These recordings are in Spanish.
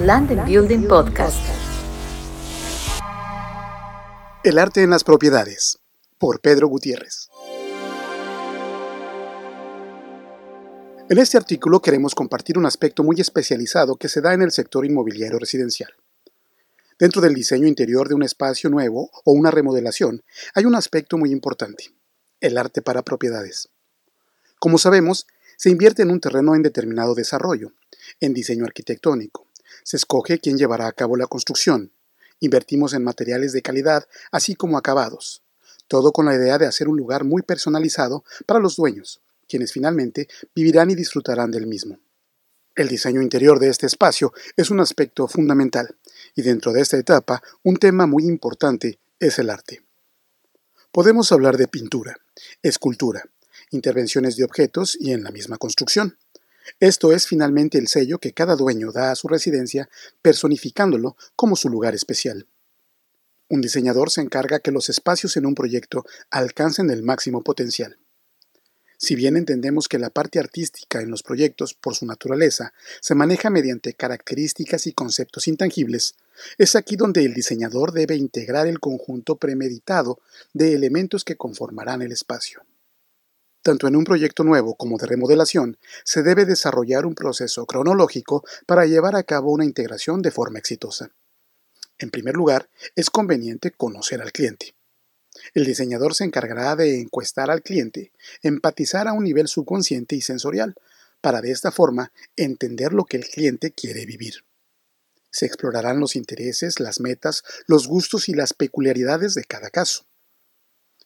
Land and Building Podcast. El arte en las propiedades, por Pedro Gutiérrez. En este artículo queremos compartir un aspecto muy especializado que se da en el sector inmobiliario residencial. Dentro del diseño interior de un espacio nuevo o una remodelación hay un aspecto muy importante, el arte para propiedades. Como sabemos, se invierte en un terreno en determinado desarrollo, en diseño arquitectónico. Se escoge quién llevará a cabo la construcción. Invertimos en materiales de calidad, así como acabados. Todo con la idea de hacer un lugar muy personalizado para los dueños, quienes finalmente vivirán y disfrutarán del mismo. El diseño interior de este espacio es un aspecto fundamental, y dentro de esta etapa, un tema muy importante es el arte. Podemos hablar de pintura, escultura, intervenciones de objetos y en la misma construcción. Esto es finalmente el sello que cada dueño da a su residencia, personificándolo como su lugar especial. Un diseñador se encarga que los espacios en un proyecto alcancen el máximo potencial. Si bien entendemos que la parte artística en los proyectos, por su naturaleza, se maneja mediante características y conceptos intangibles, es aquí donde el diseñador debe integrar el conjunto premeditado de elementos que conformarán el espacio. Tanto en un proyecto nuevo como de remodelación, se debe desarrollar un proceso cronológico para llevar a cabo una integración de forma exitosa. En primer lugar, es conveniente conocer al cliente. El diseñador se encargará de encuestar al cliente, empatizar a un nivel subconsciente y sensorial, para de esta forma entender lo que el cliente quiere vivir. Se explorarán los intereses, las metas, los gustos y las peculiaridades de cada caso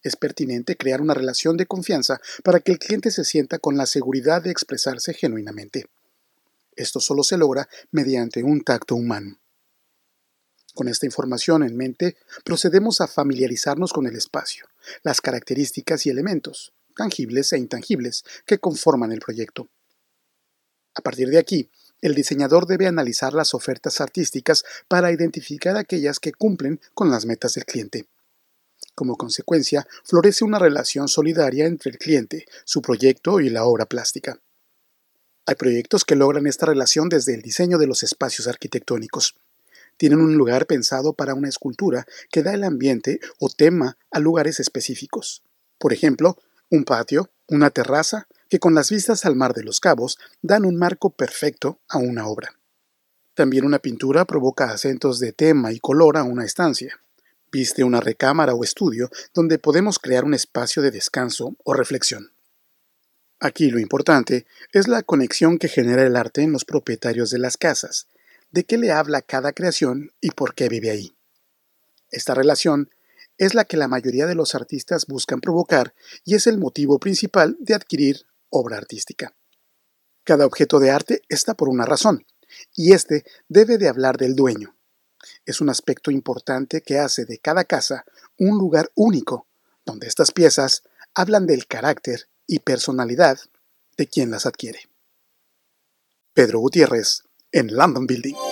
es pertinente crear una relación de confianza para que el cliente se sienta con la seguridad de expresarse genuinamente. Esto solo se logra mediante un tacto humano. Con esta información en mente, procedemos a familiarizarnos con el espacio, las características y elementos, tangibles e intangibles, que conforman el proyecto. A partir de aquí, el diseñador debe analizar las ofertas artísticas para identificar aquellas que cumplen con las metas del cliente. Como consecuencia, florece una relación solidaria entre el cliente, su proyecto y la obra plástica. Hay proyectos que logran esta relación desde el diseño de los espacios arquitectónicos. Tienen un lugar pensado para una escultura que da el ambiente o tema a lugares específicos. Por ejemplo, un patio, una terraza, que con las vistas al mar de los cabos dan un marco perfecto a una obra. También una pintura provoca acentos de tema y color a una estancia. Viste una recámara o estudio donde podemos crear un espacio de descanso o reflexión. Aquí lo importante es la conexión que genera el arte en los propietarios de las casas, de qué le habla cada creación y por qué vive ahí. Esta relación es la que la mayoría de los artistas buscan provocar y es el motivo principal de adquirir obra artística. Cada objeto de arte está por una razón, y este debe de hablar del dueño, es un aspecto importante que hace de cada casa un lugar único, donde estas piezas hablan del carácter y personalidad de quien las adquiere. Pedro Gutiérrez, en London Building.